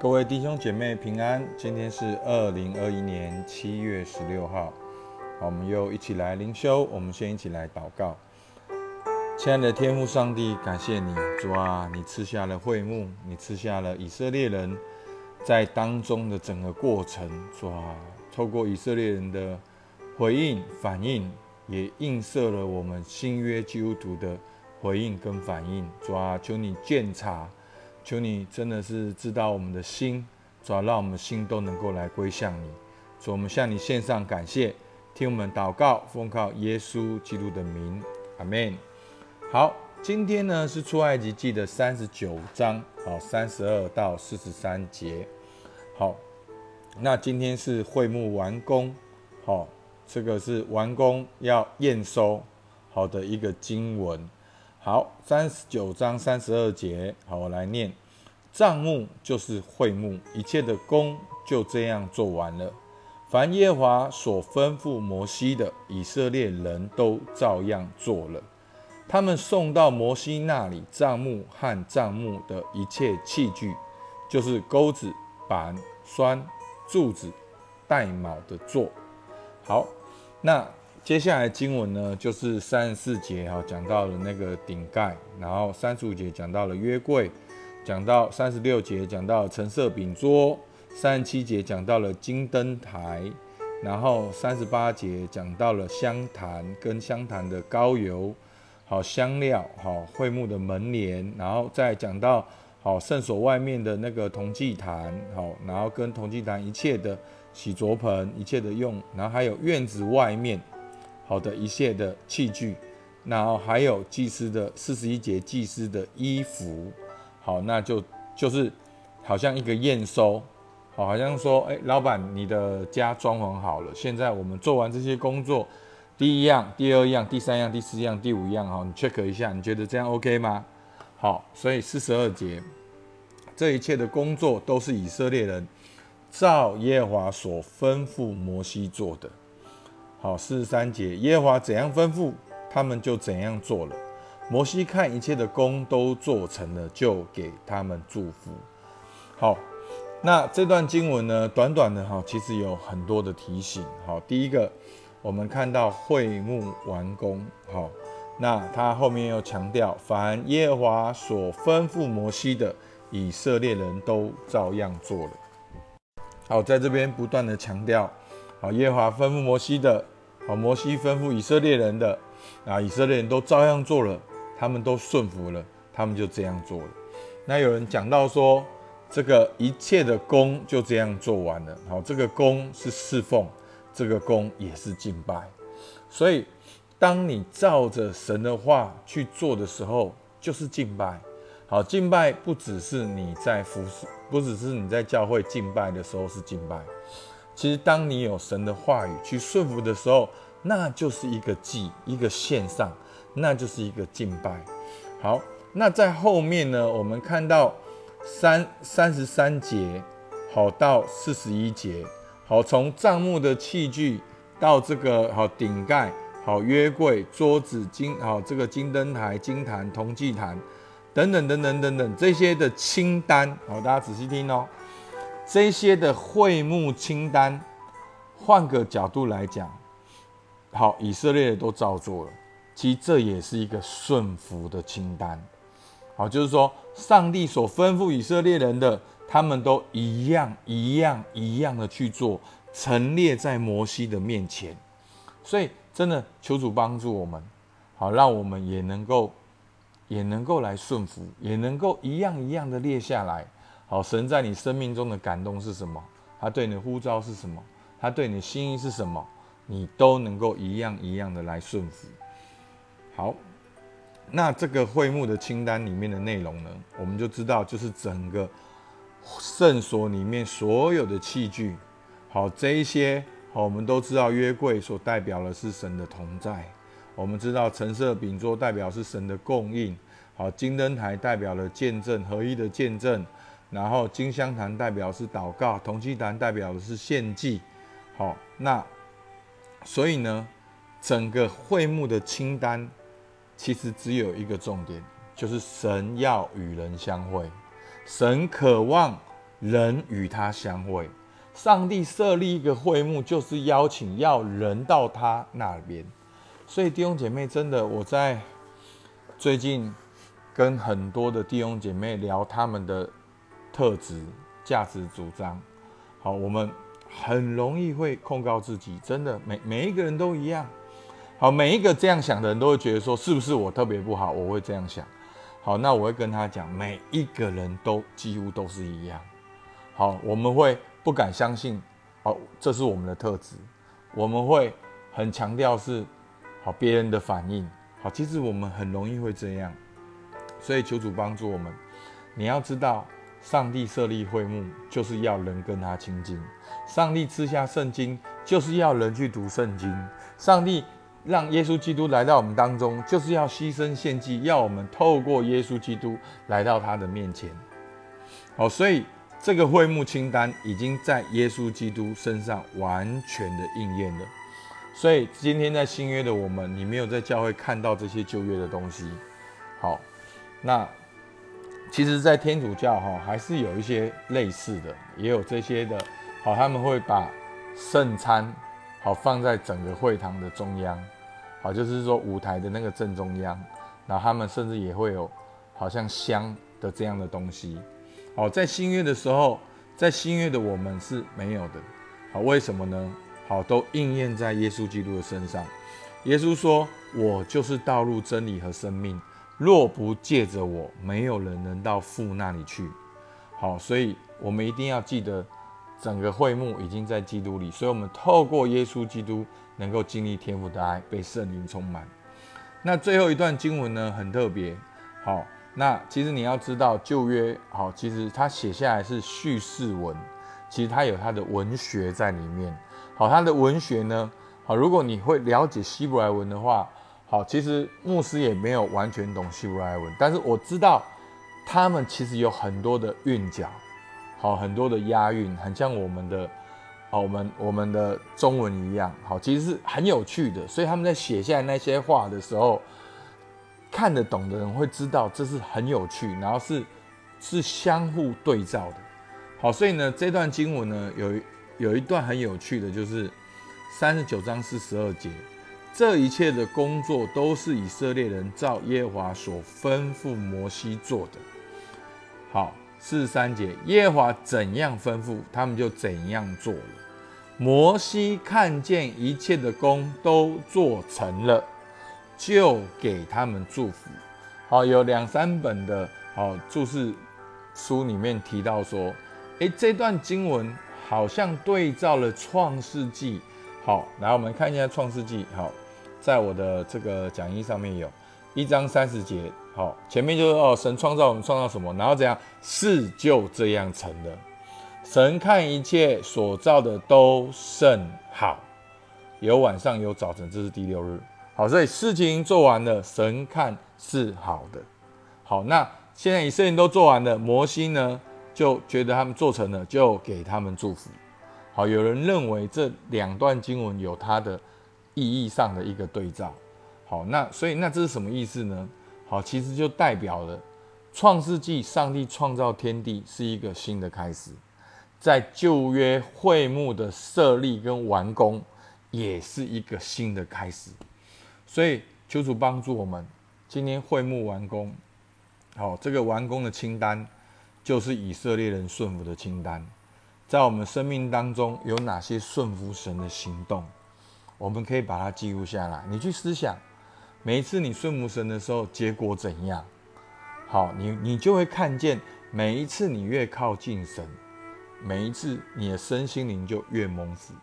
各位弟兄姐妹平安，今天是二零二一年七月十六号，好，我们又一起来灵修。我们先一起来祷告，亲爱的天父上帝，感谢你，主啊，你赐下了会幕，你赐下了以色列人在当中的整个过程，主啊，透过以色列人的回应反应，也映射了我们新约基督徒的回应跟反应，主啊，求你鉴察。求你真的是知道我们的心，主要让我们的心都能够来归向你。主，我们向你献上感谢，听我们祷告，奉靠耶稣基督的名，阿门。好，今天呢是出埃及记的三十九章，好，三十二到四十三节。好，那今天是会幕完工，好，这个是完工要验收好的一个经文。好，三十九章三十二节，好，我来念。帐幕就是会幕，一切的工就这样做完了。凡耶和华所吩咐摩西的，以色列人都照样做了。他们送到摩西那里，帐幕和帐幕的一切器具，就是钩子、板、栓、柱子、带卯的座。好，那。接下来经文呢，就是三十四节哈，讲到了那个顶盖，然后三十五节讲到了约柜，讲到三十六节讲到橙色饼桌，三十七节讲到了金灯台，然后三十八节讲到了香坛跟香坛的膏油，好香料，好会木的门帘，然后再讲到好圣所外面的那个铜祭坛，好，然后跟铜祭坛一切的洗濯盆，一切的用，然后还有院子外面。好的一切的器具，然后还有祭司的四十一节祭司的衣服，好，那就就是好像一个验收，好，好像说，哎，老板，你的家装潢好了，现在我们做完这些工作，第一样、第二样、第三样、第四样、第五样，好，你 check 一下，你觉得这样 OK 吗？好，所以四十二节，这一切的工作都是以色列人照耶华所吩咐摩西做的。好，四十三节，耶和华怎样吩咐，他们就怎样做了。摩西看一切的工都做成了，就给他们祝福。好，那这段经文呢，短短的哈，其实有很多的提醒。好，第一个，我们看到会幕完工。好，那他后面又强调，凡耶和华所吩咐摩西的，以色列人都照样做了。好，在这边不断的强调。好，耶华吩咐摩西的，好，摩西吩咐以色列人的，啊，以色列人都照样做了，他们都顺服了，他们就这样做了。那有人讲到说，这个一切的功就这样做完了。好，这个功是侍奉，这个功也是敬拜。所以，当你照着神的话去做的时候，就是敬拜。好，敬拜不只是你在服侍，不只是你在教会敬拜的时候是敬拜。其实，当你有神的话语去顺服的时候，那就是一个祭，一个献上，那就是一个敬拜。好，那在后面呢，我们看到三三十三节，好到四十一节，好从帐幕的器具到这个好顶盖，好约柜、桌子、金好这个金灯台、金坛、铜祭坛等等等等等等这些的清单，好，大家仔细听哦。这些的会幕清单，换个角度来讲，好，以色列都照做了。其实这也是一个顺服的清单，好，就是说上帝所吩咐以色列人的，他们都一样一样一样的去做，陈列在摩西的面前。所以真的求主帮助我们，好，让我们也能够也能够来顺服，也能够一样一样的列下来。好，神在你生命中的感动是什么？他对你的呼召是什么？他对你心意是什么？你都能够一样一样的来顺服。好，那这个会幕的清单里面的内容呢，我们就知道，就是整个圣所里面所有的器具。好，这一些好，我们都知道约柜所代表的是神的同在。我们知道橙色饼桌代表是神的供应。好，金灯台代表了见证合一的见证。然后金香坛代表是祷告，铜祭坛代表的是献祭。好，那所以呢，整个会幕的清单其实只有一个重点，就是神要与人相会，神渴望人与他相会。上帝设立一个会幕，就是邀请要人到他那边。所以弟兄姐妹，真的我在最近跟很多的弟兄姐妹聊他们的特质、价值主张。好，我们很容易会控告自己，真的每每一个人都一样。好，每一个这样想的人都会觉得说，是不是我特别不好？我会这样想。好，那我会跟他讲，每一个人都几乎都是一样。好，我们会。不敢相信，哦，这是我们的特质。我们会很强调是好别人的反应。好，其实我们很容易会这样，所以求主帮助我们。你要知道，上帝设立会幕，就是要人跟他亲近；上帝赐下圣经，就是要人去读圣经；上帝让耶稣基督来到我们当中，就是要牺牲献祭，要我们透过耶稣基督来到他的面前。好，所以。这个会幕清单已经在耶稣基督身上完全的应验了，所以今天在新约的我们，你没有在教会看到这些旧约的东西。好，那其实，在天主教哈，还是有一些类似的，也有这些的。好，他们会把圣餐好放在整个会堂的中央，好，就是说舞台的那个正中央。然后他们甚至也会有好像香的这样的东西。好，在新约的时候，在新约的我们是没有的。好，为什么呢？好，都应验在耶稣基督的身上。耶稣说：“我就是道路、真理和生命，若不借着我，没有人能到父那里去。”好，所以我们一定要记得，整个会幕已经在基督里，所以我们透过耶稣基督能够经历天父的爱，被圣灵充满。那最后一段经文呢，很特别。好。那其实你要知道旧约好，其实它写下来是叙事文，其实它有它的文学在里面。好，它的文学呢，好，如果你会了解希伯来文的话，好，其实牧师也没有完全懂希伯来文，但是我知道他们其实有很多的韵脚，好，很多的押韵，很像我们的，好，我们我们的中文一样，好，其实是很有趣的。所以他们在写下那些话的时候。看得懂的人会知道这是很有趣，然后是是相互对照的。好，所以呢，这段经文呢有有一段很有趣的，就是三十九章四十二节，这一切的工作都是以色列人照耶和华所吩咐摩西做的。好，四十三节，耶和华怎样吩咐，他们就怎样做了。摩西看见一切的工都做成了。就给他们祝福。好，有两三本的好注释书里面提到说，诶，这段经文好像对照了创世纪。好，来我们看一下创世纪。好，在我的这个讲义上面有一章三十节。好，前面就是哦，神创造我们创造什么，然后怎样，事就这样成了。神看一切所造的都甚好，有晚上有早晨，这是第六日。好，所以事情做完了，神看是好的。好，那现在以色列都做完了，摩西呢就觉得他们做成了，就给他们祝福。好，有人认为这两段经文有他的意义上的一个对照。好，那所以那这是什么意思呢？好，其实就代表了创世纪上帝创造天地是一个新的开始，在旧约会幕的设立跟完工也是一个新的开始。所以求主帮助我们，今天会幕完工，好，这个完工的清单就是以色列人顺服的清单。在我们生命当中有哪些顺服神的行动，我们可以把它记录下来。你去思想，每一次你顺服神的时候，结果怎样？好，你你就会看见，每一次你越靠近神，每一次你的身心灵就越蒙福。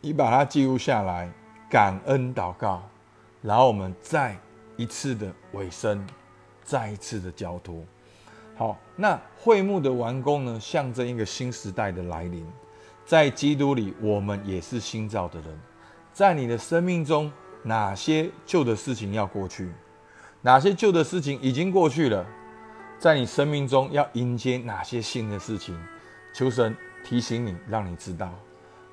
你把它记录下来。感恩祷告，然后我们再一次的尾声，再一次的交托。好，那会幕的完工呢，象征一个新时代的来临。在基督里，我们也是新造的人。在你的生命中，哪些旧的事情要过去？哪些旧的事情已经过去了？在你生命中要迎接哪些新的事情？求神提醒你，让你知道。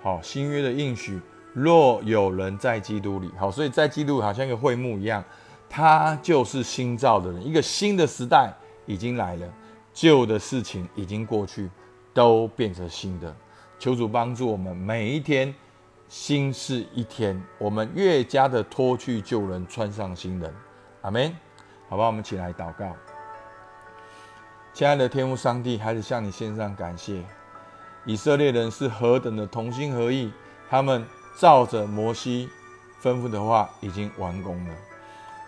好，新约的应许。若有人在基督里，好，所以在基督好像一个会幕一样，他就是新造的人，一个新的时代已经来了。旧的事情已经过去，都变成新的。求主帮助我们每一天，新是一天，我们越加的脱去旧人，穿上新人。阿门。好吧，我们起来祷告。亲爱的天父上帝，还是向你献上感谢。以色列人是何等的同心合意，他们照着摩西吩咐的话，已经完工了。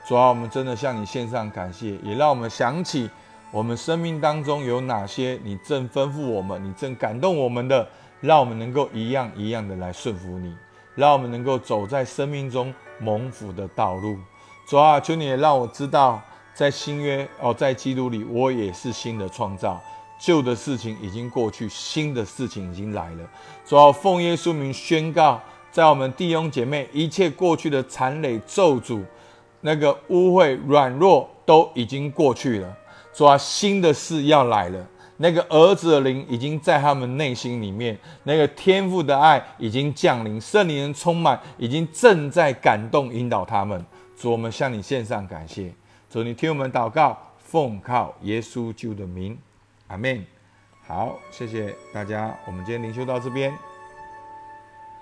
主啊，我们真的向你献上感谢，也让我们想起我们生命当中有哪些你正吩咐我们、你正感动我们的，让我们能够一样一样的来顺服你，让我们能够走在生命中蒙福的道路。主啊，求你也让我知道。在新约哦，在基督里，我也是新的创造，旧的事情已经过去，新的事情已经来了。主要奉耶稣名宣告，在我们弟兄姐妹一切过去的残累咒诅、那个污秽、软弱都已经过去了。主要新的事要来了，那个儿子的灵已经在他们内心里面，那个天父的爱已经降临，圣灵充满，已经正在感动引导他们。主，我们向你献上感谢。主，你听我们祷告，奉靠耶稣救的名，阿门。好，谢谢大家，我们今天灵修到这边。